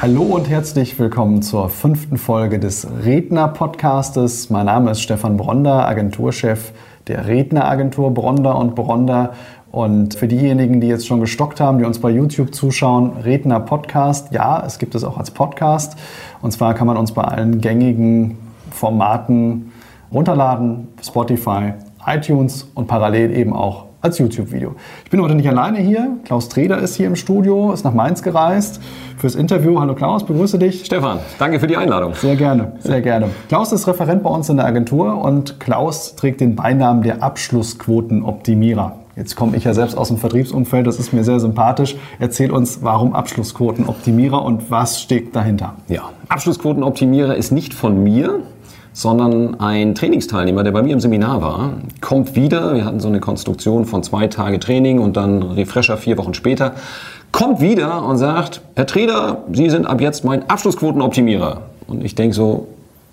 Hallo und herzlich willkommen zur fünften Folge des Redner-Podcastes. Mein Name ist Stefan Bronder, Agenturchef der Redneragentur Bronder und Bronder. Und für diejenigen, die jetzt schon gestockt haben, die uns bei YouTube zuschauen, Redner Podcast, ja, es gibt es auch als Podcast. Und zwar kann man uns bei allen gängigen Formaten runterladen, Spotify, iTunes und parallel eben auch als YouTube-Video. Ich bin heute nicht alleine hier. Klaus Treder ist hier im Studio, ist nach Mainz gereist fürs Interview. Hallo Klaus, begrüße dich. Stefan, danke für die Einladung. Sehr gerne, sehr gerne. Klaus ist Referent bei uns in der Agentur und Klaus trägt den Beinamen der Abschlussquotenoptimierer. Jetzt komme ich ja selbst aus dem Vertriebsumfeld, das ist mir sehr sympathisch. Erzähl uns, warum Abschlussquotenoptimierer und was steckt dahinter? Ja, Abschlussquotenoptimierer ist nicht von mir, sondern ein Trainingsteilnehmer, der bei mir im Seminar war, kommt wieder. Wir hatten so eine Konstruktion von zwei Tage Training und dann Refresher vier Wochen später. Kommt wieder und sagt, Herr Treder, Sie sind ab jetzt mein Abschlussquotenoptimierer. Und ich denke so,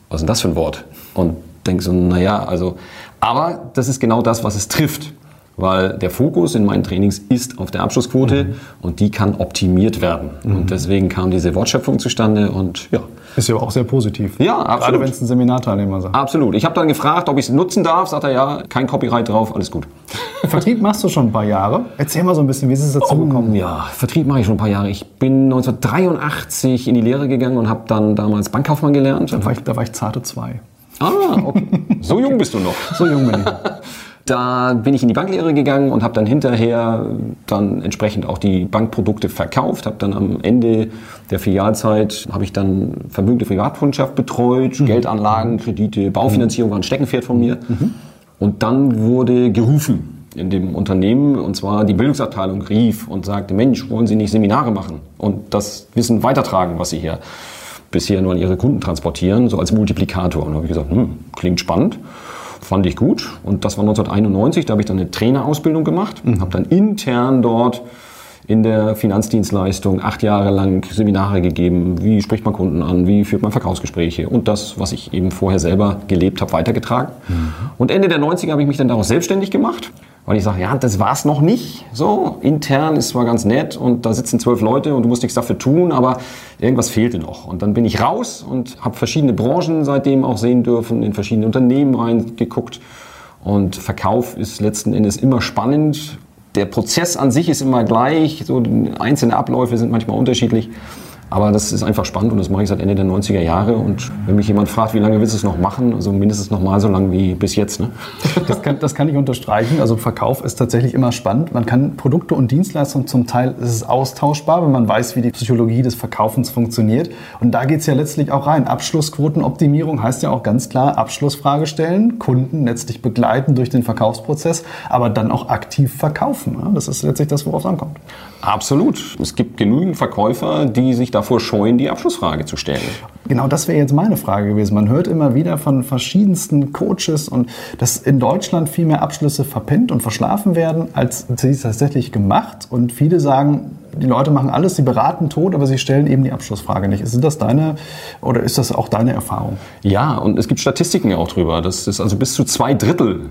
was ist denn das für ein Wort? Und denke so, naja, also, aber das ist genau das, was es trifft weil der Fokus in meinen Trainings ist auf der Abschlussquote mhm. und die kann optimiert werden. Mhm. Und deswegen kam diese Wortschöpfung zustande und ja. Ist ja auch sehr positiv. Ja, absolut. Gerade wenn es ein Seminarteilnehmer sagt. Absolut. Ich habe dann gefragt, ob ich es nutzen darf. Sagt er ja, kein Copyright drauf, alles gut. Vertrieb machst du schon ein paar Jahre. Erzähl mal so ein bisschen, wie ist es dazu oh, gekommen? Ja, Vertrieb mache ich schon ein paar Jahre. Ich bin 1983 in die Lehre gegangen und habe dann damals Bankkaufmann gelernt. Da war ich, da war ich zarte zwei. Ah, okay. So jung bist du noch. So jung bin ich. Da bin ich in die Banklehre gegangen und habe dann hinterher dann entsprechend auch die Bankprodukte verkauft. Habe dann am Ende der Filialzeit habe ich dann vermögende Privatkundschaft betreut, mhm. Geldanlagen, Kredite, Baufinanzierung war ein Steckenpferd von mir. Mhm. Und dann wurde gerufen in dem Unternehmen und zwar die Bildungsabteilung rief und sagte, Mensch, wollen Sie nicht Seminare machen und das Wissen weitertragen, was Sie hier bisher nur an Ihre Kunden transportieren, so als Multiplikator. Und da habe ich gesagt, hm, klingt spannend fand ich gut. Und das war 1991, da habe ich dann eine Trainerausbildung gemacht, mhm. habe dann intern dort in der Finanzdienstleistung acht Jahre lang Seminare gegeben, wie spricht man Kunden an, wie führt man Verkaufsgespräche und das, was ich eben vorher selber gelebt habe, weitergetragen. Mhm. Und Ende der 90er habe ich mich dann daraus selbstständig gemacht weil ich sage, ja, das war's noch nicht. So, intern ist zwar ganz nett und da sitzen zwölf Leute und du musst nichts dafür tun, aber irgendwas fehlte noch. Und dann bin ich raus und habe verschiedene Branchen seitdem auch sehen dürfen, in verschiedene Unternehmen reingeguckt. Und Verkauf ist letzten Endes immer spannend. Der Prozess an sich ist immer gleich, so einzelne Abläufe sind manchmal unterschiedlich. Aber das ist einfach spannend und das mache ich seit Ende der 90er Jahre. Und wenn mich jemand fragt, wie lange willst du es noch machen, also mindestens noch mal so lange wie bis jetzt. Ne? Das, kann, das kann ich unterstreichen. Also Verkauf ist tatsächlich immer spannend. Man kann Produkte und Dienstleistungen zum Teil, ist es austauschbar, wenn man weiß, wie die Psychologie des Verkaufens funktioniert. Und da geht es ja letztlich auch rein. Abschlussquotenoptimierung heißt ja auch ganz klar, Abschlussfrage stellen, Kunden letztlich begleiten durch den Verkaufsprozess, aber dann auch aktiv verkaufen. Das ist letztlich das, worauf es ankommt. Absolut. Es gibt genügend Verkäufer, die sich davor scheuen, die Abschlussfrage zu stellen. Genau, das wäre jetzt meine Frage gewesen. Man hört immer wieder von verschiedensten Coaches und dass in Deutschland viel mehr Abschlüsse verpennt und verschlafen werden, als sie tatsächlich gemacht. Und viele sagen, die Leute machen alles, sie beraten tot, aber sie stellen eben die Abschlussfrage nicht. Ist das deine oder ist das auch deine Erfahrung? Ja, und es gibt Statistiken auch drüber. Das ist also bis zu zwei Drittel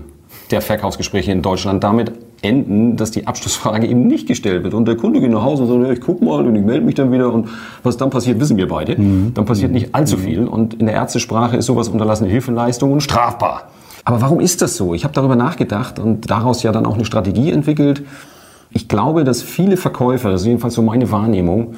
der Verkaufsgespräche in Deutschland damit enden, dass die Abschlussfrage eben nicht gestellt wird. Und der Kunde geht nach Hause und sagt, ja, ich guck mal und ich melde mich dann wieder. Und was dann passiert, wissen wir beide. Mhm. Dann passiert nicht allzu viel. Und in der Ärztesprache ist sowas unterlassene Hilfeleistung und strafbar. Aber warum ist das so? Ich habe darüber nachgedacht und daraus ja dann auch eine Strategie entwickelt. Ich glaube, dass viele Verkäufer, das ist jedenfalls so meine Wahrnehmung,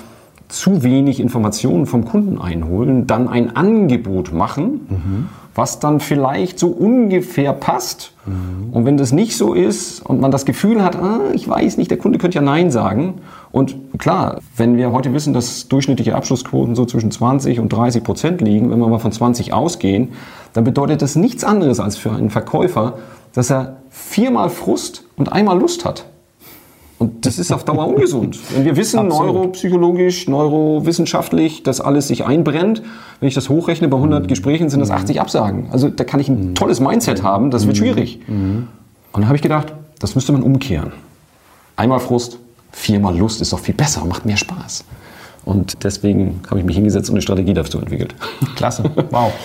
zu wenig Informationen vom Kunden einholen, dann ein Angebot machen, mhm. Was dann vielleicht so ungefähr passt. Mhm. Und wenn das nicht so ist und man das Gefühl hat, ah, ich weiß nicht, der Kunde könnte ja Nein sagen. Und klar, wenn wir heute wissen, dass durchschnittliche Abschlussquoten so zwischen 20 und 30 Prozent liegen, wenn wir mal von 20 ausgehen, dann bedeutet das nichts anderes als für einen Verkäufer, dass er viermal Frust und einmal Lust hat. Und das ist auf Dauer ungesund. Wenn wir wissen, Absolut. neuropsychologisch, neurowissenschaftlich, dass alles sich einbrennt, wenn ich das hochrechne, bei 100 Gesprächen sind das 80 Absagen. Also da kann ich ein tolles Mindset haben, das wird schwierig. Und dann habe ich gedacht, das müsste man umkehren. Einmal Frust, viermal Lust ist doch viel besser, macht mehr Spaß. Und deswegen habe ich mich hingesetzt und eine Strategie dazu entwickelt. Klasse, wow.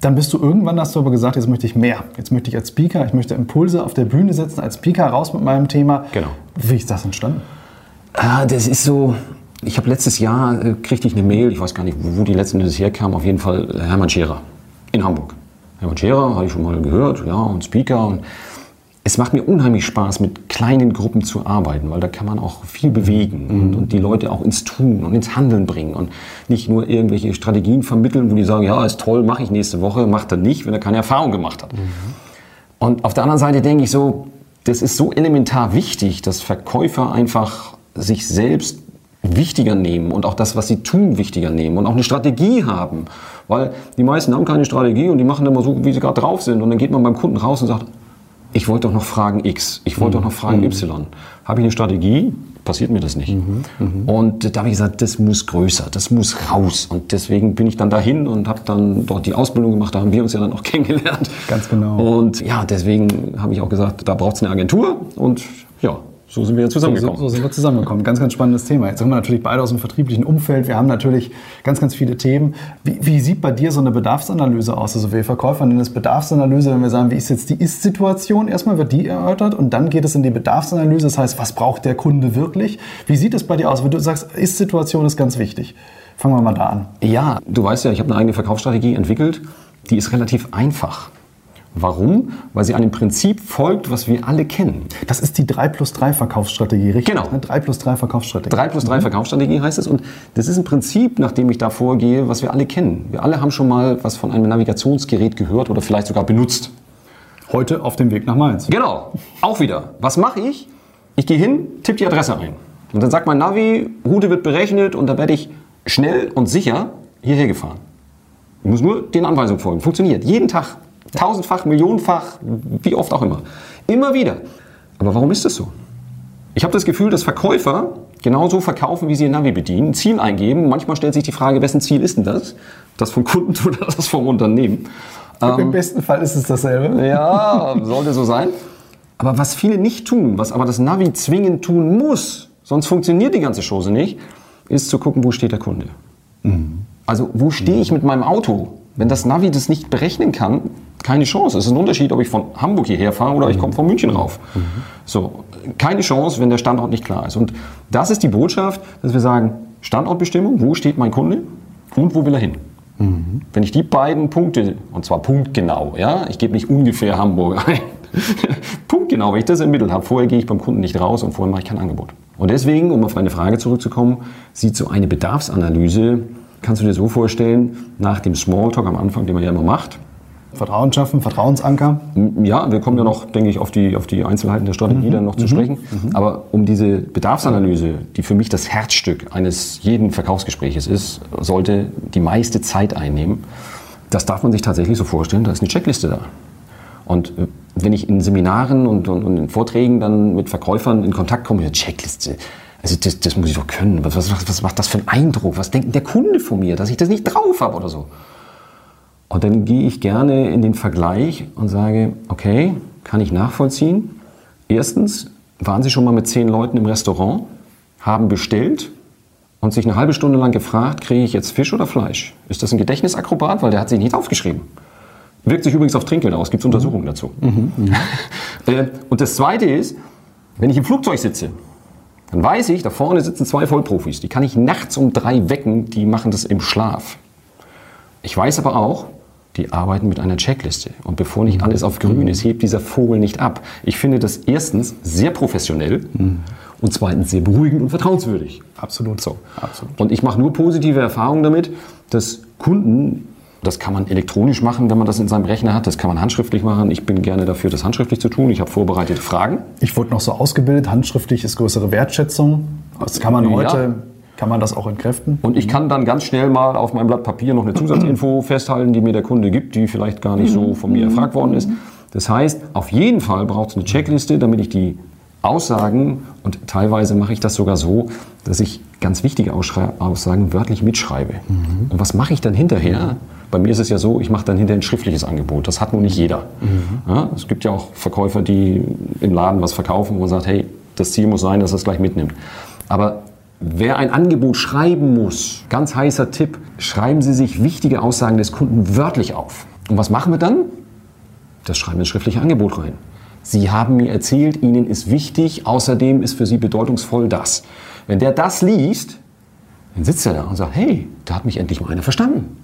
Dann bist du irgendwann, hast du aber gesagt, jetzt möchte ich mehr. Jetzt möchte ich als Speaker, ich möchte Impulse auf der Bühne setzen, als Speaker raus mit meinem Thema. Genau. Wie ist das entstanden? Ah, das ist so. Ich habe letztes Jahr äh, kriegte ich eine Mail, ich weiß gar nicht, wo, die letzten Endes herkam, auf jeden Fall Hermann Scherer in Hamburg. Hermann Scherer habe ich schon mal gehört, ja, und Speaker. Und es macht mir unheimlich Spaß, mit kleinen Gruppen zu arbeiten, weil da kann man auch viel bewegen und, und die Leute auch ins Tun und ins Handeln bringen und nicht nur irgendwelche Strategien vermitteln, wo die sagen, ja, ist toll, mache ich nächste Woche, macht er nicht, wenn er keine Erfahrung gemacht hat. Und auf der anderen Seite denke ich so, das ist so elementar wichtig, dass Verkäufer einfach sich selbst wichtiger nehmen und auch das, was sie tun, wichtiger nehmen und auch eine Strategie haben. Weil die meisten haben keine Strategie und die machen immer so, wie sie gerade drauf sind. Und dann geht man beim Kunden raus und sagt, ich wollte doch noch fragen X, ich wollte doch noch fragen Y. Habe ich eine Strategie? Passiert mir das nicht. Und da habe ich gesagt, das muss größer, das muss raus. Und deswegen bin ich dann dahin und habe dann dort die Ausbildung gemacht. Da haben wir uns ja dann auch kennengelernt. Ganz genau. Und ja, deswegen habe ich auch gesagt, da braucht es eine Agentur. Und ja, so sind wir So, zusammengekommen. so sind wir zusammengekommen. Ganz, ganz spannendes Thema. Jetzt sind wir natürlich beide aus dem vertrieblichen Umfeld. Wir haben natürlich ganz, ganz viele Themen. Wie, wie sieht bei dir so eine Bedarfsanalyse aus? Also wir Verkäufer nennen es Bedarfsanalyse, wenn wir sagen, wie ist jetzt die Ist-Situation? Erstmal wird die erörtert und dann geht es in die Bedarfsanalyse. Das heißt, was braucht der Kunde wirklich? Wie sieht es bei dir aus? Wenn du sagst, Ist-Situation ist ganz wichtig. Fangen wir mal da an. Ja, du weißt ja, ich habe eine eigene Verkaufsstrategie entwickelt. Die ist relativ einfach. Warum? Weil sie einem Prinzip folgt, was wir alle kennen. Das ist die 3 plus 3 Verkaufsstrategie, richtig? Genau. Ne? 3 plus 3 Verkaufsstrategie. 3 plus 3 Verkaufsstrategie heißt es. Und das ist ein Prinzip, nach dem ich da vorgehe, was wir alle kennen. Wir alle haben schon mal was von einem Navigationsgerät gehört oder vielleicht sogar benutzt. Heute auf dem Weg nach Mainz. Genau, auch wieder. Was mache ich? Ich gehe hin, tippe die Adresse ein. Und dann sagt mein Navi, Route wird berechnet und dann werde ich schnell und sicher hierher gefahren. Ich muss nur den Anweisungen folgen. Funktioniert. Jeden Tag. Tausendfach, millionenfach, wie oft auch immer. Immer wieder. Aber warum ist das so? Ich habe das Gefühl, dass Verkäufer genauso verkaufen, wie sie ihr Navi bedienen, ein Ziel eingeben. Manchmal stellt sich die Frage, wessen Ziel ist denn das? Das vom Kunden oder das vom Unternehmen? Im besten Fall ist es dasselbe. Ja, sollte so sein. Aber was viele nicht tun, was aber das Navi zwingend tun muss, sonst funktioniert die ganze Chose nicht, ist zu gucken, wo steht der Kunde. Also wo stehe ich mit meinem Auto? Wenn das Navi das nicht berechnen kann, keine Chance. Es ist ein Unterschied, ob ich von Hamburg hierher fahre oder ich komme von München rauf. So, keine Chance, wenn der Standort nicht klar ist. Und das ist die Botschaft, dass wir sagen, Standortbestimmung, wo steht mein Kunde und wo will er hin? Wenn ich die beiden Punkte, und zwar punktgenau, ja, ich gebe nicht ungefähr Hamburg ein, punktgenau, wenn ich das im Mittel habe, vorher gehe ich beim Kunden nicht raus und vorher mache ich kein Angebot. Und deswegen, um auf meine Frage zurückzukommen, sieht so eine Bedarfsanalyse, kannst du dir so vorstellen, nach dem Smalltalk am Anfang, den man ja immer macht, Vertrauen schaffen, Vertrauensanker. ja, wir kommen ja noch, denke ich, auf die, auf die Einzelheiten der Strategie dann noch zu sprechen. Aber um diese Bedarfsanalyse, die für mich das Herzstück eines jeden Verkaufsgespräches ist, sollte die meiste Zeit einnehmen. Das darf man sich tatsächlich so vorstellen, da ist eine Checkliste da. Und äh, wenn ich in Seminaren und, und, und in Vorträgen dann mit Verkäufern in Kontakt komme, eine Checkliste, also das, das muss ich doch können. Was, was, was macht das für einen Eindruck? Was denkt der Kunde von mir, dass ich das nicht drauf habe oder so? Und dann gehe ich gerne in den Vergleich und sage, okay, kann ich nachvollziehen. Erstens, waren Sie schon mal mit zehn Leuten im Restaurant, haben bestellt und sich eine halbe Stunde lang gefragt, kriege ich jetzt Fisch oder Fleisch? Ist das ein Gedächtnisakrobat? Weil der hat sich nicht aufgeschrieben. Wirkt sich übrigens auf Trinkgeld aus, gibt es Untersuchungen dazu. Äh, und das Zweite ist, wenn ich im Flugzeug sitze, dann weiß ich, da vorne sitzen zwei Vollprofis, die kann ich nachts um drei wecken, die machen das im Schlaf. Ich weiß aber auch, die arbeiten mit einer Checkliste. Und bevor nicht alles auf grün ist, hebt dieser Vogel nicht ab. Ich finde das erstens sehr professionell und zweitens sehr beruhigend und vertrauenswürdig. Absolut so. Absolut. Und ich mache nur positive Erfahrungen damit, dass Kunden, das kann man elektronisch machen, wenn man das in seinem Rechner hat, das kann man handschriftlich machen. Ich bin gerne dafür, das handschriftlich zu tun. Ich habe vorbereitete Fragen. Ich wurde noch so ausgebildet, handschriftlich ist größere Wertschätzung. Das kann man Ja. heute, kann man das auch entkräften. Und ich kann dann ganz schnell mal auf meinem Blatt Papier noch eine Zusatzinfo festhalten, die mir der Kunde gibt, die vielleicht gar nicht so von mir erfragt worden ist. Das heißt, auf jeden Fall braucht es eine Checkliste, damit ich die Aussagen und teilweise mache ich das sogar so, dass ich ganz wichtige Aussagen wörtlich mitschreibe. Mhm. Und was mache ich dann hinterher? Bei mir ist es ja so, ich mache dann hinterher ein schriftliches Angebot. Das hat nun nicht jeder. Mhm. Ja, es gibt ja auch Verkäufer, die im Laden was verkaufen, wo man sagt, hey, das Ziel muss sein, dass er es gleich mitnimmt. Aber wer ein Angebot schreiben muss, ganz heißer Tipp, schreiben Sie sich wichtige Aussagen des Kunden wörtlich auf. Und was machen wir dann? Das schreiben wir ins schriftliche Angebot rein. Sie haben mir erzählt, Ihnen ist wichtig, außerdem ist für Sie bedeutungsvoll das. Wenn der das liest, dann sitzt er da und sagt, hey, da hat mich endlich mal einer verstanden.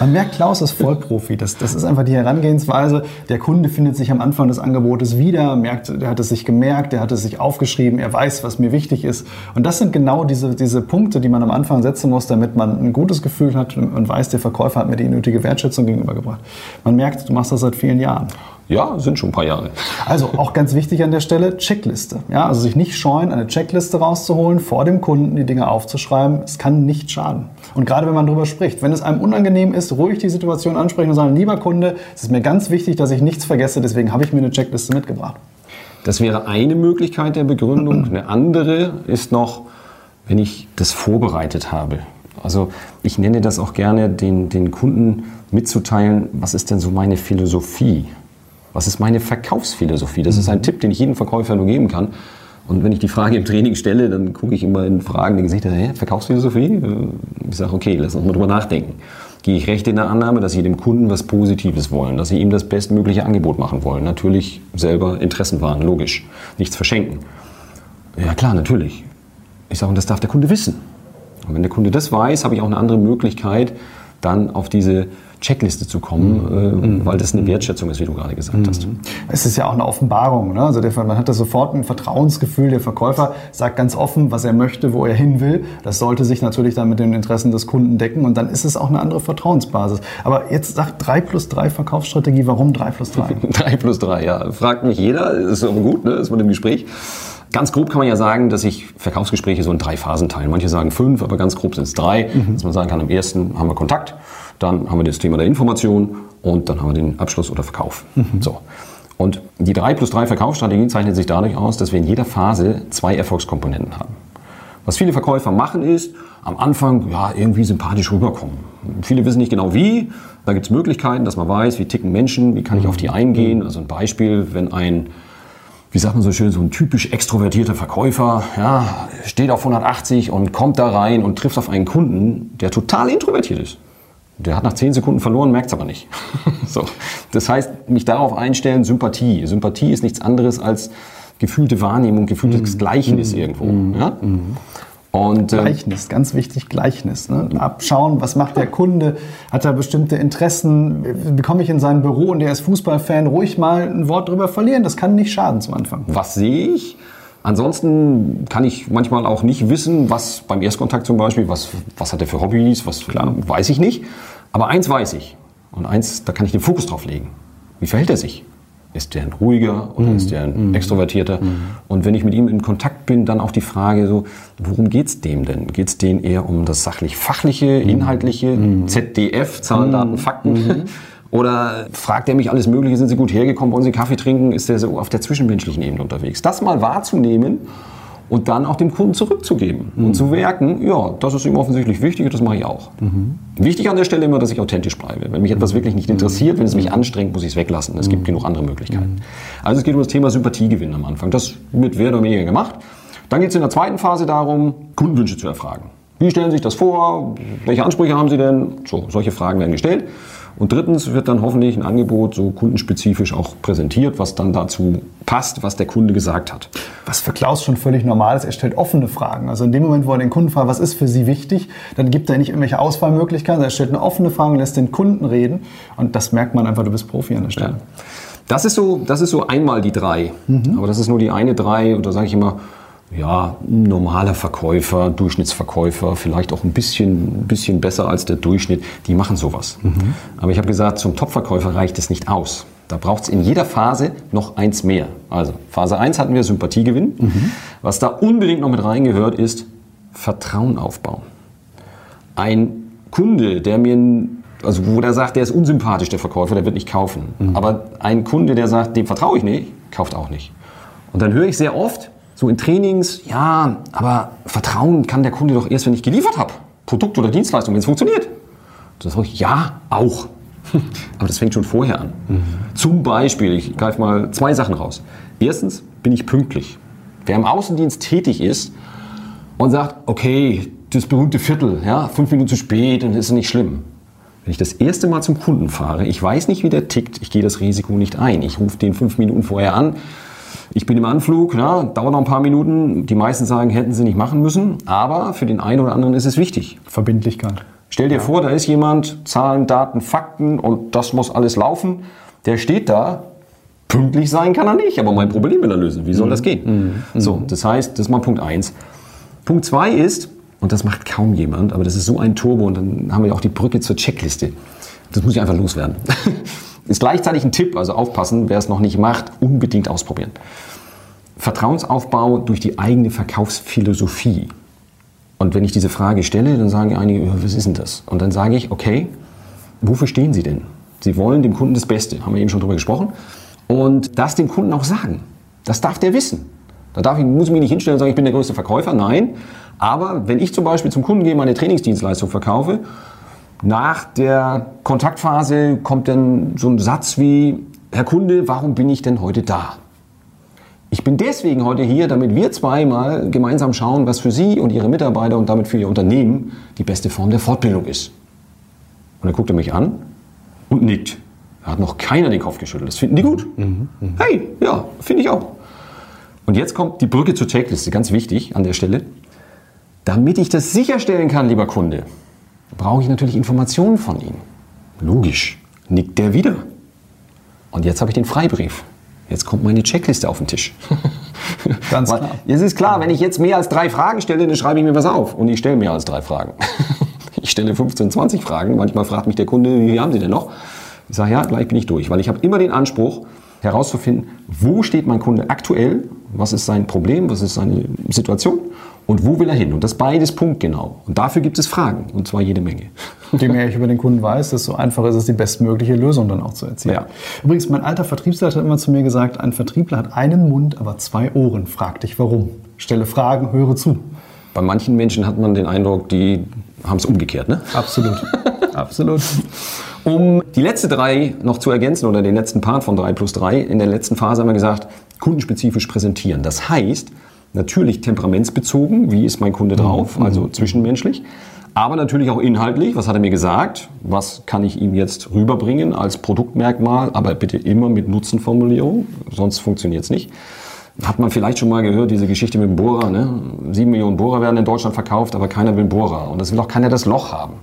Man merkt, Klaus ist Vollprofi. Das, das ist einfach die Herangehensweise. Der Kunde findet sich am Anfang des Angebotes wieder, merkt, der hat es sich gemerkt, der hat es sich aufgeschrieben, er weiß, was mir wichtig ist. Und das sind genau diese, diese Punkte, die man am Anfang setzen muss, damit man ein gutes Gefühl hat und weiß, der Verkäufer hat mir die nötige Wertschätzung gegenübergebracht. Man merkt, du machst das seit vielen Jahren. Ja, sind schon ein paar Jahre. Also auch ganz wichtig an der Stelle, Checkliste. Ja, also sich nicht scheuen, eine Checkliste rauszuholen, vor dem Kunden die Dinge aufzuschreiben. Es kann nicht schaden. Und gerade wenn man darüber spricht, wenn es einem unangenehm ist, ruhig die Situation ansprechen und sagen, lieber Kunde, es ist mir ganz wichtig, dass ich nichts vergesse, deswegen habe ich mir eine Checkliste mitgebracht. Das wäre eine Möglichkeit der Begründung. Eine andere ist noch, wenn ich das vorbereitet habe. Also ich nenne das auch gerne, den, den Kunden mitzuteilen, was ist denn so meine Philosophie? Was ist meine Verkaufsphilosophie? Das ist ein Tipp, den ich jedem Verkäufer nur geben kann. Und wenn ich die Frage im Training stelle, dann gucke ich immer in fragende Gesichter, hey, Verkaufsphilosophie? Ich sage, okay, lass uns mal drüber nachdenken. Gehe ich recht in der Annahme, dass Sie dem Kunden was Positives wollen, dass Sie ihm das bestmögliche Angebot machen wollen. Natürlich selber Interessen wahren, logisch. Nichts verschenken. Ja klar, natürlich. Ich sage, und das darf der Kunde wissen. Und wenn der Kunde das weiß, habe ich auch eine andere Möglichkeit, dann auf diese Checkliste zu kommen, mhm. weil das eine mhm. Wertschätzung ist, wie du gerade gesagt mhm. hast. Es ist ja auch eine Offenbarung. Ne? Also der, man hat da sofort ein Vertrauensgefühl. Der Verkäufer sagt ganz offen, was er möchte, wo er hin will. Das sollte sich natürlich dann mit den Interessen des Kunden decken und dann ist es auch eine andere Vertrauensbasis. Aber jetzt sagt 3 plus 3 Verkaufsstrategie, warum 3 plus 3? 3 plus 3, ja. Fragt mich jeder, ist aber gut, ne? ist man im Gespräch. Ganz grob kann man ja sagen, dass ich Verkaufsgespräche so in drei Phasen teile. Manche sagen fünf, aber ganz grob sind es drei. Mhm. Dass man sagen kann, am ersten haben wir Kontakt, dann haben wir das Thema der Information und dann haben wir den Abschluss oder Verkauf. Mhm. So. Und die 3 plus 3 Verkaufsstrategie zeichnet sich dadurch aus, dass wir in jeder Phase zwei Erfolgskomponenten haben. Was viele Verkäufer machen ist, am Anfang ja, irgendwie sympathisch rüberkommen. Viele wissen nicht genau wie. Da gibt es Möglichkeiten, dass man weiß, wie ticken Menschen, wie kann ich auf die eingehen. Also ein Beispiel, wenn ein, wie sagt man so schön, so ein typisch extrovertierter Verkäufer ja, steht auf 180 und kommt da rein und trifft auf einen Kunden, der total introvertiert ist. Der hat nach zehn Sekunden verloren, merkt es aber nicht. so. Das heißt, mich darauf einstellen, Sympathie. Sympathie ist nichts anderes als gefühlte Wahrnehmung, gefühltes mm. Gleichnis mm. irgendwo. Mm. Ja? Und, äh, Gleichnis, ganz wichtig, Gleichnis. Ne? Abschauen, was macht der Kunde? Hat er bestimmte Interessen? Bekomme ich in sein Büro und der ist Fußballfan, ruhig mal ein Wort drüber verlieren. Das kann nicht schaden zum Anfang. Was sehe ich? Ansonsten kann ich manchmal auch nicht wissen, was beim Erstkontakt zum Beispiel, was, was hat er für Hobbys, was Klar. weiß ich nicht. Aber eins weiß ich. Und eins, da kann ich den Fokus drauf legen. Wie verhält er sich? Ist der ein ruhiger oder mhm. ist der ein mhm. extrovertierter? Mhm. Und wenn ich mit ihm in Kontakt bin, dann auch die Frage so, worum geht's dem denn? Geht's denen eher um das sachlich-fachliche, mhm. inhaltliche, mhm. ZDF, Zahlen, Daten, mhm. Fakten? Oder fragt er mich alles Mögliche, sind Sie gut hergekommen, wollen Sie Kaffee trinken? Ist er so auf der zwischenmenschlichen Ebene unterwegs? Das mal wahrzunehmen und dann auch dem Kunden zurückzugeben mhm. und zu merken, ja, das ist ihm offensichtlich wichtig und das mache ich auch. Mhm. Wichtig an der Stelle immer, dass ich authentisch bleibe. Wenn mich etwas wirklich nicht interessiert, wenn es mich anstrengt, muss ich es weglassen. Es gibt mhm. genug andere Möglichkeiten. Also es geht um das Thema Sympathiegewinnen am Anfang. Das wird mehr oder weniger gemacht. Dann geht es in der zweiten Phase darum, Kundenwünsche zu erfragen. Wie stellen Sie sich das vor? Welche Ansprüche haben Sie denn? So, solche Fragen werden gestellt. Und drittens wird dann hoffentlich ein Angebot so kundenspezifisch auch präsentiert, was dann dazu passt, was der Kunde gesagt hat. Was für Klaus schon völlig normal ist, er stellt offene Fragen. Also in dem Moment, wo er den Kunden fragt, was ist für Sie wichtig, dann gibt er nicht irgendwelche Auswahlmöglichkeiten, er stellt eine offene Frage und lässt den Kunden reden. Und das merkt man einfach, du bist Profi an der Stelle. Ja. Das ist so, das ist so einmal die drei. Mhm. Aber das ist nur die eine drei. Und da sage ich immer, ja, normaler Verkäufer, Durchschnittsverkäufer, vielleicht auch ein bisschen, bisschen besser als der Durchschnitt, die machen sowas. Mhm. Aber ich habe gesagt, zum Topverkäufer reicht es nicht aus. Da braucht es in jeder Phase noch eins mehr. Also Phase 1 hatten wir Sympathiegewinn. Mhm. Was da unbedingt noch mit reingehört, ist Vertrauen aufbauen. Ein Kunde, der mir, also wo der sagt, der ist unsympathisch, der Verkäufer, der wird nicht kaufen. Mhm. Aber ein Kunde, der sagt, dem vertraue ich nicht, kauft auch nicht. Und dann höre ich sehr oft, so in Trainings, ja, aber Vertrauen kann der Kunde doch erst, wenn ich geliefert habe. Produkt oder Dienstleistung, wenn es funktioniert. Das sage ich, ja, auch. Aber das fängt schon vorher an. Mhm. Zum Beispiel, ich greife mal zwei Sachen raus. Erstens bin ich pünktlich. Wer im Außendienst tätig ist und sagt, okay, das berühmte Viertel, ja, fünf Minuten zu spät, dann ist es nicht schlimm. Wenn ich das erste Mal zum Kunden fahre, ich weiß nicht, wie der tickt, ich gehe das Risiko nicht ein. Ich rufe den fünf Minuten vorher an. Ich bin im Anflug, ja, dauert noch ein paar Minuten. Die meisten sagen, hätten sie nicht machen müssen. Aber für den einen oder anderen ist es wichtig. Verbindlichkeit. Stell dir ja. vor, da ist jemand, Zahlen, Daten, Fakten und das muss alles laufen. Der steht da, pünktlich sein kann er nicht, aber mein Problem will er lösen. Wie soll mhm. das gehen? Mhm. So, das heißt, das ist mal Punkt eins. Punkt zwei ist, und das macht kaum jemand, aber das ist so ein Turbo und dann haben wir ja auch die Brücke zur Checkliste. Das muss ich einfach loswerden. ist gleichzeitig ein Tipp, also aufpassen, wer es noch nicht macht, unbedingt ausprobieren. Vertrauensaufbau durch die eigene Verkaufsphilosophie. Und wenn ich diese Frage stelle, dann sagen einige, was ist denn das? Und dann sage ich, okay, wofür stehen Sie denn? Sie wollen dem Kunden das Beste, haben wir eben schon drüber gesprochen. Und das dem Kunden auch sagen. Das darf der wissen. Da darf ich, muss ich mich nicht hinstellen und sagen, ich bin der größte Verkäufer. Nein. Aber wenn ich zum Beispiel zum Kunden gehe, meine Trainingsdienstleistung verkaufe, nach der Kontaktphase kommt dann so ein Satz wie, Herr Kunde, warum bin ich denn heute da? Ich bin deswegen heute hier, damit wir zweimal gemeinsam schauen, was für Sie und Ihre Mitarbeiter und damit für Ihr Unternehmen die beste Form der Fortbildung ist. Und dann guckt er mich an und nickt. Da hat noch keiner den Kopf geschüttelt. Das finden die gut. Mhm, mh. Hey, ja, finde ich auch. Und jetzt kommt die Brücke zur Checkliste, ganz wichtig an der Stelle. Damit ich das sicherstellen kann, lieber Kunde, brauche ich natürlich Informationen von Ihnen. Logisch, nickt der wieder. Und jetzt habe ich den Freibrief. Jetzt kommt meine Checkliste auf den Tisch. Ganz klar. Es ist klar, wenn ich jetzt mehr als drei Fragen stelle, dann schreibe ich mir was auf. Und ich stelle mehr als drei Fragen. Ich stelle 15, 20 Fragen. Manchmal fragt mich der Kunde, wie haben Sie denn noch? Ich sage, ja, gleich bin ich durch. Weil ich habe immer den Anspruch, herauszufinden, wo steht mein Kunde aktuell, was ist sein Problem, was ist seine Situation und wo will er hin? Und das beides punktgenau. Und dafür gibt es Fragen, und zwar jede Menge. Je mehr ich über den Kunden weiß, desto einfacher ist es, die bestmögliche Lösung dann auch zu erzielen. Ja. Übrigens, mein alter Vertriebsleiter hat immer zu mir gesagt, ein Vertriebler hat einen Mund, aber zwei Ohren. Frag dich warum. Stelle Fragen, höre zu. Bei manchen Menschen hat man den Eindruck, die haben es umgekehrt, ne? Absolut. Absolut. Um die letzte drei noch zu ergänzen oder den letzten Part von 3 plus 3, in der letzten Phase haben wir gesagt, kundenspezifisch präsentieren. Das heißt, Natürlich temperamentsbezogen, wie ist mein Kunde drauf, mhm. also zwischenmenschlich. Aber natürlich auch inhaltlich, was hat er mir gesagt, was kann ich ihm jetzt rüberbringen als Produktmerkmal, aber bitte immer mit Nutzenformulierung, sonst funktioniert es nicht. Hat man vielleicht schon mal gehört, diese Geschichte mit dem Bohrer. Ne? Sieben Millionen Bohrer werden in Deutschland verkauft, aber keiner will Bohrer. Und das will auch keiner das Loch haben.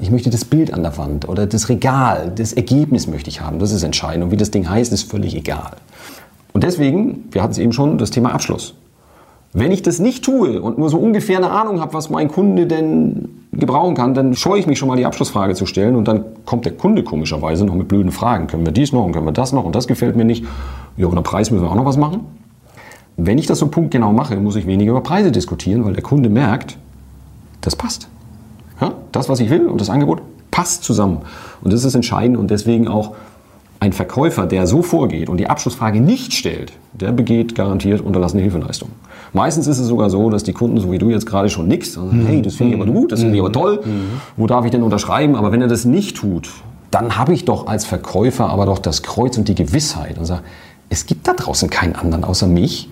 Ich möchte das Bild an der Wand oder das Regal, das Ergebnis möchte ich haben. Das ist entscheidend. Und wie das Ding heißt, ist völlig egal. Und deswegen, wir hatten es eben schon, das Thema Abschluss. Wenn ich das nicht tue und nur so ungefähr eine Ahnung habe, was mein Kunde denn gebrauchen kann, dann scheue ich mich schon mal die Abschlussfrage zu stellen und dann kommt der Kunde komischerweise noch mit blöden Fragen. Können wir dies noch und können wir das noch und das gefällt mir nicht. Ja, oder Preis müssen wir auch noch was machen. Wenn ich das so punktgenau mache, muss ich weniger über Preise diskutieren, weil der Kunde merkt, das passt. Ja, das, was ich will und das Angebot passt zusammen. Und das ist entscheidend und deswegen auch ein Verkäufer, der so vorgeht und die Abschlussfrage nicht stellt, der begeht garantiert unterlassene Hilfeleistung. Meistens ist es sogar so, dass die Kunden, so wie du jetzt gerade schon nix, mhm. hey, das finde ich aber gut, das finde ich aber toll, wo darf ich denn unterschreiben? Aber wenn er das nicht tut, dann habe ich doch als Verkäufer aber doch das Kreuz und die Gewissheit und sage, es gibt da draußen keinen anderen außer mich,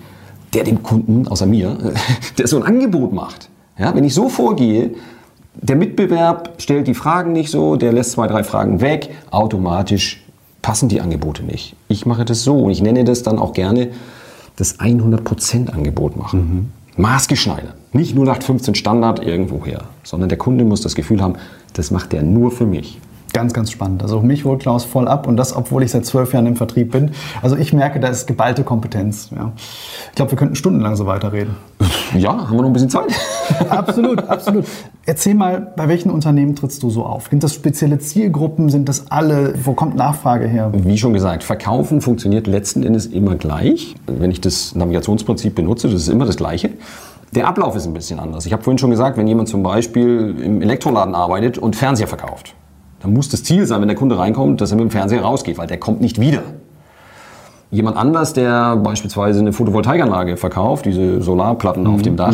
der dem Kunden, außer mir, der so ein Angebot macht. Ja, wenn ich so vorgehe, der Mitbewerb stellt die Fragen nicht so, der lässt zwei, drei Fragen weg, automatisch passen die Angebote nicht. Ich mache das so und ich nenne das dann auch gerne das 100% Angebot machen. Mhm. Maßgeschneidert. Nicht nur nach 15 Standard irgendwoher, sondern der Kunde muss das Gefühl haben, das macht er nur für mich. Ganz, ganz spannend. Also mich holt Klaus voll ab und das, obwohl ich seit zwölf Jahren im Vertrieb bin. Also ich merke, da ist geballte Kompetenz. Ja. Ich glaube, wir könnten stundenlang so weiterreden. Ja, haben wir noch ein bisschen Zeit? absolut, absolut. Erzähl mal, bei welchen Unternehmen trittst du so auf? Sind das spezielle Zielgruppen? Sind das alle? Wo kommt Nachfrage her? Wie schon gesagt, Verkaufen funktioniert letzten Endes immer gleich. Wenn ich das Navigationsprinzip benutze, das ist immer das Gleiche. Der Ablauf ist ein bisschen anders. Ich habe vorhin schon gesagt, wenn jemand zum Beispiel im Elektroladen arbeitet und Fernseher verkauft, dann muss das Ziel sein, wenn der Kunde reinkommt, dass er mit dem Fernseher rausgeht, weil der kommt nicht wieder. Jemand anders, der beispielsweise eine Photovoltaikanlage verkauft, diese Solarplatten auf dem Dach,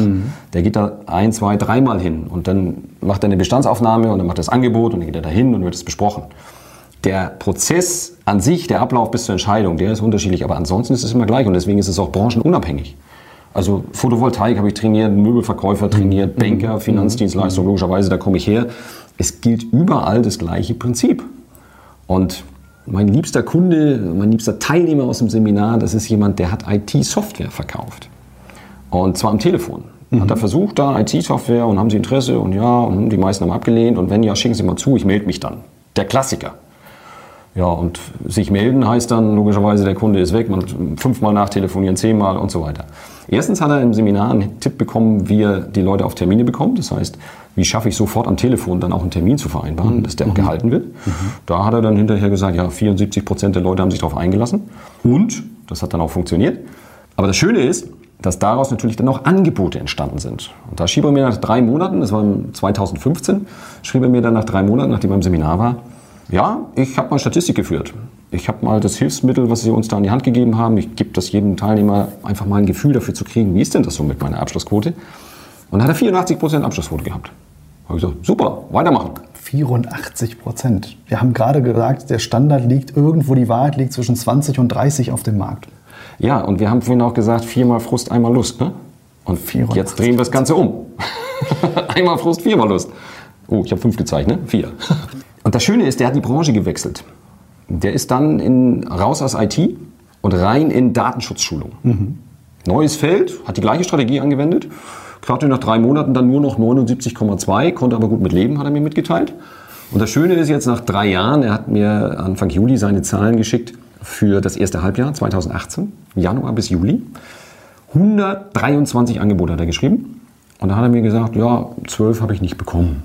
der geht da ein, zwei, dreimal hin und dann macht er eine Bestandsaufnahme und dann macht er das Angebot und dann geht er da hin und wird es besprochen. Der Prozess an sich, der Ablauf bis zur Entscheidung, der ist unterschiedlich, aber ansonsten ist es immer gleich und deswegen ist es auch branchenunabhängig. Also Photovoltaik habe ich trainiert, Möbelverkäufer trainiert, Banker, Finanzdienstleistung, logischerweise, da komme ich her. Es gilt überall das gleiche Prinzip. Und mein liebster Kunde, mein liebster Teilnehmer aus dem Seminar, das ist jemand, der hat IT-Software verkauft. Und zwar am Telefon. Hat er versucht, da IT-Software und haben Sie Interesse und ja, und die meisten haben abgelehnt und wenn ja, schicken Sie mal zu, ich melde mich dann. Der Klassiker. Ja, und sich melden heißt dann logischerweise, der Kunde ist weg, man fünfmal nachtelefonieren, zehnmal und so weiter. Erstens hat er im Seminar einen Tipp bekommen, wie er die Leute auf Termine bekommt. Das heißt, wie schaffe ich sofort am Telefon dann auch einen Termin zu vereinbaren, dass der auch gehalten wird. Da hat er dann hinterher gesagt, ja, 74 Prozent der Leute haben sich darauf eingelassen. Und, das hat dann auch funktioniert. Aber das Schöne ist, dass daraus natürlich dann auch Angebote entstanden sind. Und da schrieb er mir nach drei Monaten, das war 2015, schrieb er mir dann nach drei Monaten, nachdem er im Seminar war, ja, ich habe mal Statistik geführt. Ich habe mal das Hilfsmittel, was Sie uns da in die Hand gegeben haben, ich gebe das jedem Teilnehmer einfach mal ein Gefühl dafür zu kriegen, wie ist denn das so mit meiner Abschlussquote? Und dann hat er 84% Abschlussquote gehabt. Habe ich gesagt, super, weitermachen. 84 Prozent. Wir haben gerade gesagt, der Standard liegt irgendwo, die Wahrheit liegt zwischen 20 und 30 auf dem Markt. Ja, und wir haben vorhin auch gesagt, viermal Frust, einmal Lust. Ne? Und 84. jetzt drehen wir das Ganze um. einmal Frust, viermal Lust. Oh, ich habe fünf gezeigt, ne? Vier. Und das Schöne ist, der hat die Branche gewechselt. Der ist dann in, raus aus IT und rein in Datenschutzschulung. Neues Feld, hat die gleiche Strategie angewendet. Klappte nach drei Monaten dann nur noch 79,2, konnte aber gut mit leben, hat er mir mitgeteilt. Und das Schöne ist jetzt nach drei Jahren, er hat mir Anfang Juli seine Zahlen geschickt für das erste Halbjahr 2018, Januar bis Juli. 123 Angebote hat er geschrieben. Und da hat er mir gesagt, ja, 12 habe ich nicht bekommen.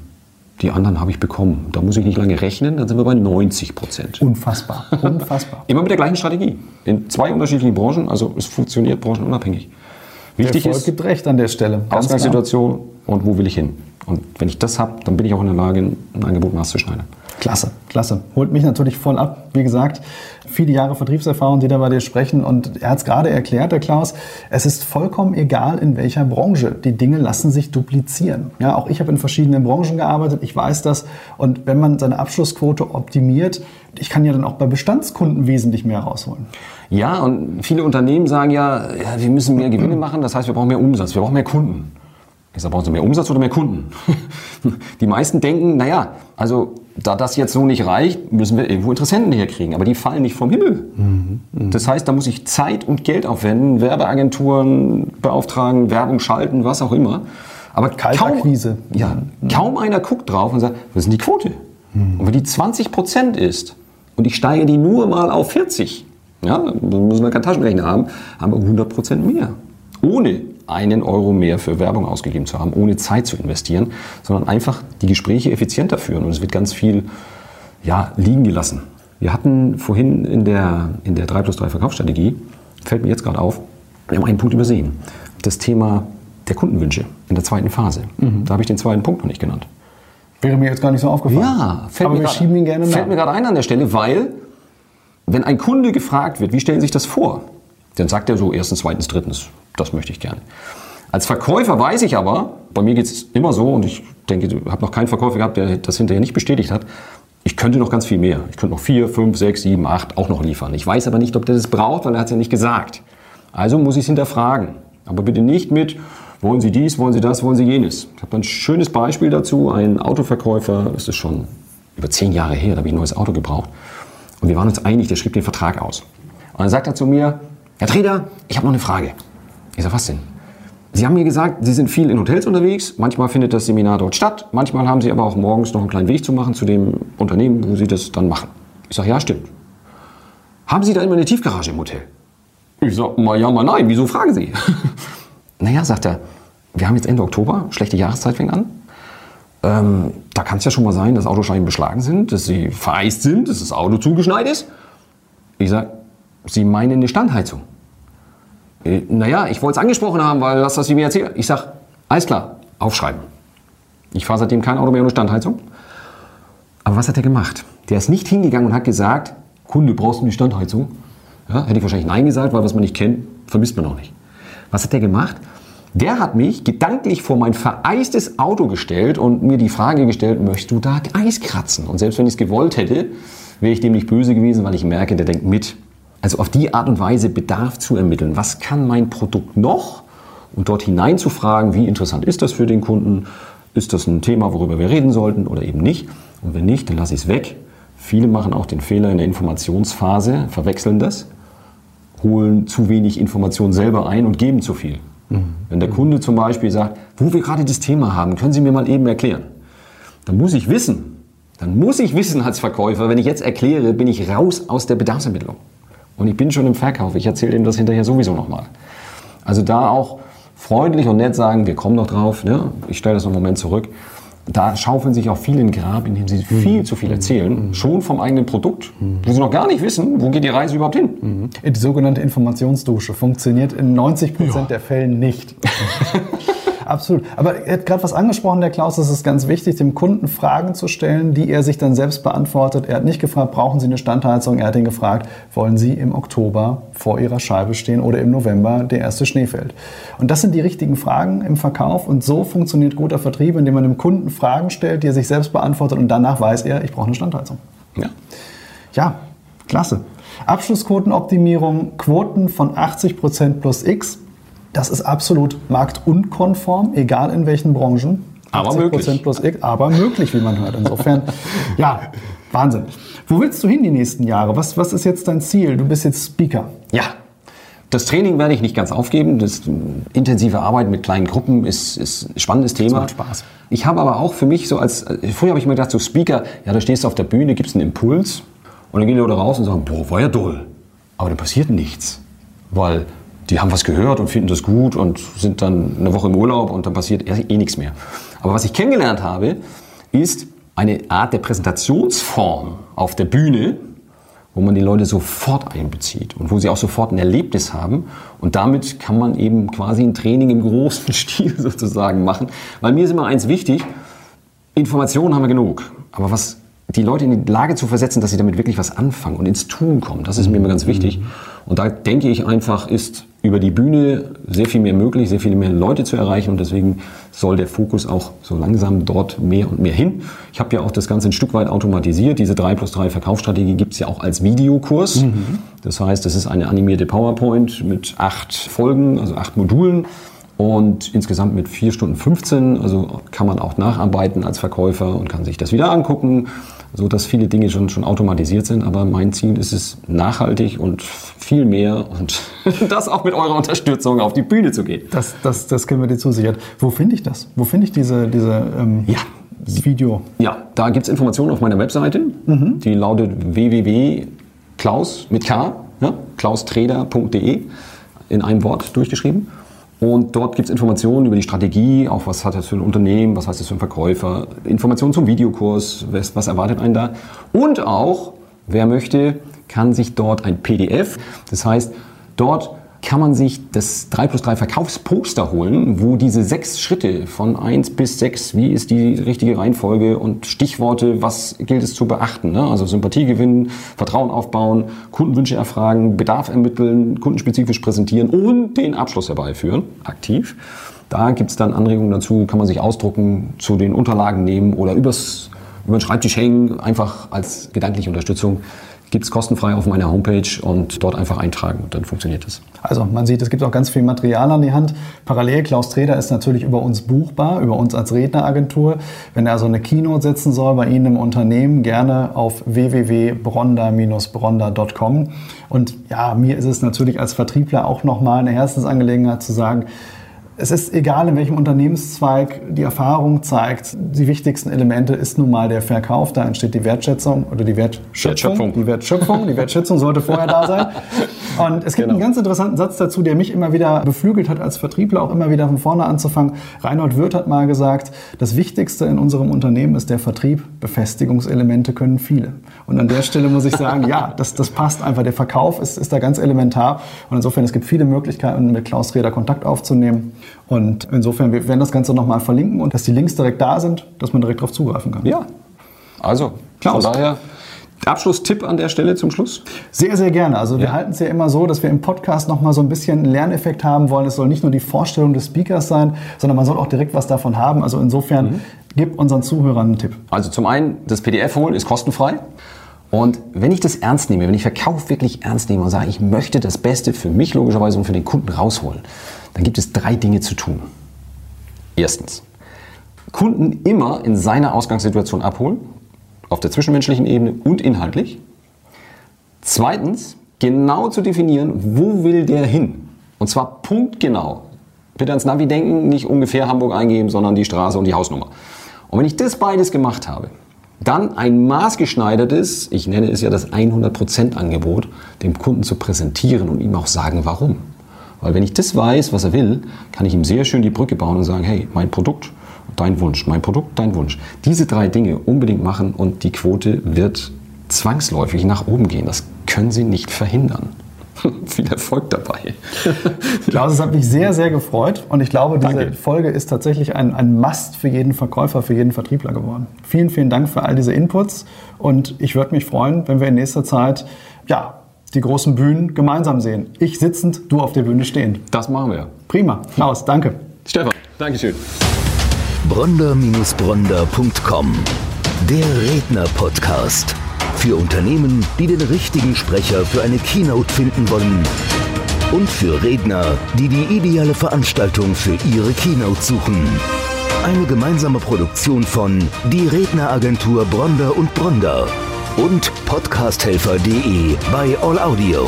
Die anderen habe ich bekommen. Da muss ich nicht lange rechnen, dann sind wir bei 90 Prozent. Unfassbar, unfassbar. Immer mit der gleichen Strategie. In zwei unterschiedlichen Branchen, also es funktioniert branchenunabhängig. Der Wichtig Erfolg ist gibt recht an der Stelle. Ganz klar. Ausgangssituation und wo will ich hin. Und wenn ich das habe, dann bin ich auch in der Lage, ein Angebot maßzuschneidern. Klasse, klasse. Holt mich natürlich voll ab. Wie gesagt, viele Jahre Vertriebserfahrung, die da bei dir sprechen. Und er hat es gerade erklärt, der Klaus, es ist vollkommen egal, in welcher Branche. Die Dinge lassen sich duplizieren. Ja, auch ich habe in verschiedenen Branchen gearbeitet. Ich weiß das. Und wenn man seine Abschlussquote optimiert, ich kann ja dann auch bei Bestandskunden wesentlich mehr rausholen. Ja, und viele Unternehmen sagen ja, ja, wir müssen mehr Gewinne machen, das heißt, wir brauchen mehr Umsatz, wir brauchen mehr Kunden. Ich sage, brauchen Sie mehr Umsatz oder mehr Kunden? Die meisten denken, naja, also da das jetzt so nicht reicht, müssen wir irgendwo Interessenten herkriegen. Aber die fallen nicht vom Himmel. Das heißt, da muss ich Zeit und Geld aufwenden, Werbeagenturen beauftragen, Werbung schalten, was auch immer. Aber kaum, ja, kaum einer guckt drauf und sagt, was ist denn die Quote? Und wenn die 20 Prozent ist und ich steige die nur mal auf 40, ja, dann müssen wir keinen Taschenrechner haben, haben wir 100 Prozent mehr. Ohne einen Euro mehr für Werbung ausgegeben zu haben, ohne Zeit zu investieren, sondern einfach die Gespräche effizienter führen. Und es wird ganz viel ja, liegen gelassen. Wir hatten vorhin in der, in der 3 plus 3 Verkaufsstrategie, fällt mir jetzt gerade auf, wir haben einen Punkt übersehen. Das Thema der Kundenwünsche in der zweiten Phase. Da habe ich den zweiten Punkt noch nicht genannt. Wäre mir jetzt gar nicht so aufgefallen. Ja, fällt, mir, fällt mir gerade ein an der Stelle, weil wenn ein Kunde gefragt wird, wie stellen Sie sich das vor, dann sagt er so erstens, zweitens, drittens, das möchte ich gerne. Als Verkäufer weiß ich aber, bei mir geht es immer so und ich denke, ich habe noch keinen Verkäufer gehabt, der das hinterher nicht bestätigt hat, ich könnte noch ganz viel mehr. Ich könnte noch vier, fünf, sechs, sieben, acht auch noch liefern. Ich weiß aber nicht, ob der das braucht, weil er hat es ja nicht gesagt. Also muss ich es hinterfragen. Aber bitte nicht mit, wollen Sie dies, wollen Sie das, wollen Sie jenes. Ich habe ein schönes Beispiel dazu. Ein Autoverkäufer, das ist schon über zehn Jahre her, da habe ich ein neues Auto gebraucht. Und wir waren uns einig, der schrieb den Vertrag aus. Und dann sagt er zu mir, Herr Treder, ich habe noch eine Frage. Ich sage, was denn? Sie haben mir gesagt, Sie sind viel in Hotels unterwegs. Manchmal findet das Seminar dort statt. Manchmal haben Sie aber auch morgens noch einen kleinen Weg zu machen zu dem Unternehmen, wo Sie das dann machen. Ich sage, ja, stimmt. Haben Sie da immer eine Tiefgarage im Hotel? Ich sage, mal ja, mal nein. Wieso fragen Sie? naja, sagt er, wir haben jetzt Ende Oktober, schlechte Jahreszeit fängt an. Ähm, da kann es ja schon mal sein, dass Autoscheiben beschlagen sind, dass sie vereist sind, dass das Auto zugeschneit ist. Ich sage, Sie meinen eine Standheizung? Äh, Naja, ich wollte es angesprochen haben, weil das, was Sie mir erzählen. Ich sage, alles klar, aufschreiben. Ich fahre seitdem kein Auto mehr ohne Standheizung. Aber was hat er gemacht? Der ist nicht hingegangen und hat gesagt, Kunde, brauchst du die Standheizung? Ja, hätte ich wahrscheinlich Nein gesagt, weil was man nicht kennt, vermisst man auch nicht. Was hat der gemacht? Der hat mich gedanklich vor mein vereistes Auto gestellt und mir die Frage gestellt, möchtest du da Eis kratzen? Und selbst wenn ich es gewollt hätte, wäre ich dem nicht böse gewesen, weil ich merke, der denkt mit. Also auf die Art und Weise Bedarf zu ermitteln. Was kann mein Produkt noch? Und dort hinein zu fragen, wie interessant ist das für den Kunden? Ist das ein Thema, worüber wir reden sollten oder eben nicht? Und wenn nicht, dann lasse ich es weg. Viele machen auch den Fehler in der Informationsphase, verwechseln das, holen zu wenig Information selber ein und geben zu viel. Mhm. Wenn der Kunde zum Beispiel sagt, wo wir gerade das Thema haben, können Sie mir mal eben erklären. Dann muss ich wissen, dann muss ich wissen als Verkäufer, wenn ich jetzt erkläre, bin ich raus aus der Bedarfsermittlung. Und ich bin schon im Verkauf. Ich erzähle ihm das hinterher sowieso nochmal. Also da auch freundlich und nett sagen, wir kommen noch drauf, ne? ich stelle das noch einen Moment zurück. Da schaufeln sich auch viele in Grab, indem sie viel zu viel erzählen, schon vom eigenen Produkt, wo sie noch gar nicht wissen, wo geht die Reise überhaupt hin. Die sogenannte Informationsdusche funktioniert in 90 Prozent ja. der Fällen nicht. Absolut. Aber er hat gerade was angesprochen, der Klaus, es ist ganz wichtig, dem Kunden Fragen zu stellen, die er sich dann selbst beantwortet. Er hat nicht gefragt, brauchen Sie eine Standheizung? Er hat ihn gefragt, wollen Sie im Oktober vor Ihrer Scheibe stehen oder im November der erste Schnee fällt? Und das sind die richtigen Fragen im Verkauf und so funktioniert guter Vertrieb, indem man dem Kunden Fragen stellt, die er sich selbst beantwortet und danach weiß er, ich brauche eine Standheizung. Ja. Ja, klasse. Abschlussquotenoptimierung, Quoten von 80% plus X das ist absolut marktunkonform, egal in welchen Branchen. Aber möglich. Plus X, aber möglich, wie man hört. Insofern, ja, Wahnsinn. Wo willst du hin die nächsten Jahre? Was, was ist jetzt dein Ziel? Du bist jetzt Speaker. Ja, das Training werde ich nicht ganz aufgeben. Das intensive Arbeiten mit kleinen Gruppen ist, ist ein spannendes Thema. Das macht Spaß. Ich habe aber auch für mich so als, früher habe ich mir gedacht, so Speaker, ja, da stehst du auf der Bühne, gibst einen Impuls und dann gehen die Leute raus und sagen, boah, war ja toll. Aber da passiert nichts. Weil die haben was gehört und finden das gut und sind dann eine Woche im Urlaub und dann passiert eh, eh nichts mehr. Aber was ich kennengelernt habe, ist eine Art der Präsentationsform auf der Bühne, wo man die Leute sofort einbezieht und wo sie auch sofort ein Erlebnis haben. Und damit kann man eben quasi ein Training im großen Stil sozusagen machen. Weil mir ist immer eins wichtig, Informationen haben wir genug. Aber was die Leute in die Lage zu versetzen, dass sie damit wirklich was anfangen und ins Tun kommen, das ist mir immer ganz wichtig. Und da denke ich einfach, ist über die Bühne sehr viel mehr möglich, sehr viele mehr Leute zu erreichen und deswegen soll der Fokus auch so langsam dort mehr und mehr hin. Ich habe ja auch das Ganze ein Stück weit automatisiert. Diese 3 plus 3 Verkaufsstrategie gibt es ja auch als Videokurs. Mhm. Das heißt, es ist eine animierte PowerPoint mit acht Folgen, also acht Modulen und insgesamt mit 4 Stunden 15. Also kann man auch nacharbeiten als Verkäufer und kann sich das wieder angucken so dass viele Dinge schon, schon automatisiert sind. Aber mein Ziel ist es, nachhaltig und viel mehr und das auch mit eurer Unterstützung auf die Bühne zu gehen. Das, das, das können wir dir zusichern. Wo finde ich das? Wo finde ich diese, diese ähm, ja. Video? Ja, da gibt es Informationen auf meiner Webseite. Mhm. Die lautet www.klaus mit K, ja, klaustreder.de in einem Wort durchgeschrieben. Und dort gibt es Informationen über die Strategie, auch was hat das für ein Unternehmen, was heißt das für ein Verkäufer, Informationen zum Videokurs, was, was erwartet einen da. Und auch, wer möchte, kann sich dort ein PDF, das heißt, dort kann man sich das 3 plus 3 Verkaufsposter holen, wo diese sechs Schritte von 1 bis 6, wie ist die richtige Reihenfolge und Stichworte, was gilt es zu beachten. Ne? Also Sympathie gewinnen, Vertrauen aufbauen, Kundenwünsche erfragen, Bedarf ermitteln, kundenspezifisch präsentieren und den Abschluss herbeiführen, aktiv. Da gibt es dann Anregungen dazu, kann man sich ausdrucken, zu den Unterlagen nehmen oder übers, über den Schreibtisch hängen, einfach als gedankliche Unterstützung gibt es kostenfrei auf meiner Homepage und dort einfach eintragen und dann funktioniert es. Also man sieht, es gibt auch ganz viel Material an die Hand. Parallel, Klaus Treder ist natürlich über uns buchbar, über uns als Redneragentur. Wenn er also eine Keynote setzen soll bei Ihnen im Unternehmen, gerne auf www.bronda-bronda.com. Und ja, mir ist es natürlich als Vertriebler auch nochmal eine Herzensangelegenheit zu sagen, es ist egal, in welchem Unternehmenszweig die Erfahrung zeigt, die wichtigsten Elemente ist nun mal der Verkauf. Da entsteht die Wertschätzung oder die Wertschöpfung. Die Wertschöpfung, die Wertschätzung sollte vorher da sein. Und es gibt genau. einen ganz interessanten Satz dazu, der mich immer wieder beflügelt hat, als Vertriebler auch immer wieder von vorne anzufangen. Reinhold Wirth hat mal gesagt, das Wichtigste in unserem Unternehmen ist der Vertrieb. Befestigungselemente können viele. Und an der Stelle muss ich sagen, ja, das, das passt einfach. Der Verkauf ist, ist da ganz elementar. Und insofern, es gibt viele Möglichkeiten, mit Klaus Reder Kontakt aufzunehmen. Und insofern, wir werden das Ganze nochmal verlinken und dass die Links direkt da sind, dass man direkt darauf zugreifen kann. Ja, also, Klaus. von daher Abschlusstipp an der Stelle zum Schluss? Sehr, sehr gerne. Also wir halten es ja immer so, dass wir im Podcast nochmal so ein bisschen einen Lerneffekt haben wollen. Es soll nicht nur die Vorstellung des Speakers sein, sondern man soll auch direkt was davon haben. Also insofern mhm. gib unseren Zuhörern einen Tipp. Also zum einen, das PDF holen ist kostenfrei. Und wenn ich das ernst nehme, wenn ich Verkauf wirklich ernst nehme und sage, ich möchte das Beste für mich logischerweise und für den Kunden rausholen, dann gibt es drei Dinge zu tun. Erstens, Kunden immer in seiner Ausgangssituation abholen, auf der zwischenmenschlichen Ebene und inhaltlich. Zweitens, genau zu definieren, wo will der hin? Und zwar punktgenau. Bitte ans Navi denken, nicht ungefähr Hamburg eingeben, sondern die Straße und die Hausnummer. Und wenn ich das beides gemacht habe, dann ein maßgeschneidertes, ich nenne es ja das 100% Angebot, dem Kunden zu präsentieren und ihm auch sagen, warum. Weil wenn ich das weiß, was er will, kann ich ihm sehr schön die Brücke bauen und sagen, hey, mein Produkt, dein Wunsch, mein Produkt, dein Wunsch. Diese drei Dinge unbedingt machen und die Quote wird zwangsläufig nach oben gehen. Das können Sie nicht verhindern. Viel Erfolg dabei. Klaus, es hat mich sehr, sehr gefreut und ich glaube, diese Danke. Folge ist tatsächlich ein, ein Must für jeden Verkäufer, für jeden Vertriebler geworden. Vielen, vielen Dank für all diese Inputs und ich würde mich freuen, wenn wir in nächster Zeit ja, die großen Bühnen gemeinsam sehen. Ich sitzend, du auf der Bühne stehend. Das machen wir. Prima. Klaus, danke. Stefan, Dankeschön. Bronder-Bronder.com Der Redner-Podcast. Für Unternehmen, die den richtigen Sprecher für eine Keynote finden wollen. Und für Redner, die die ideale Veranstaltung für ihre Keynote suchen. Eine gemeinsame Produktion von Die Redneragentur Bronder und Bronder und podcasthelfer.de bei All Audio.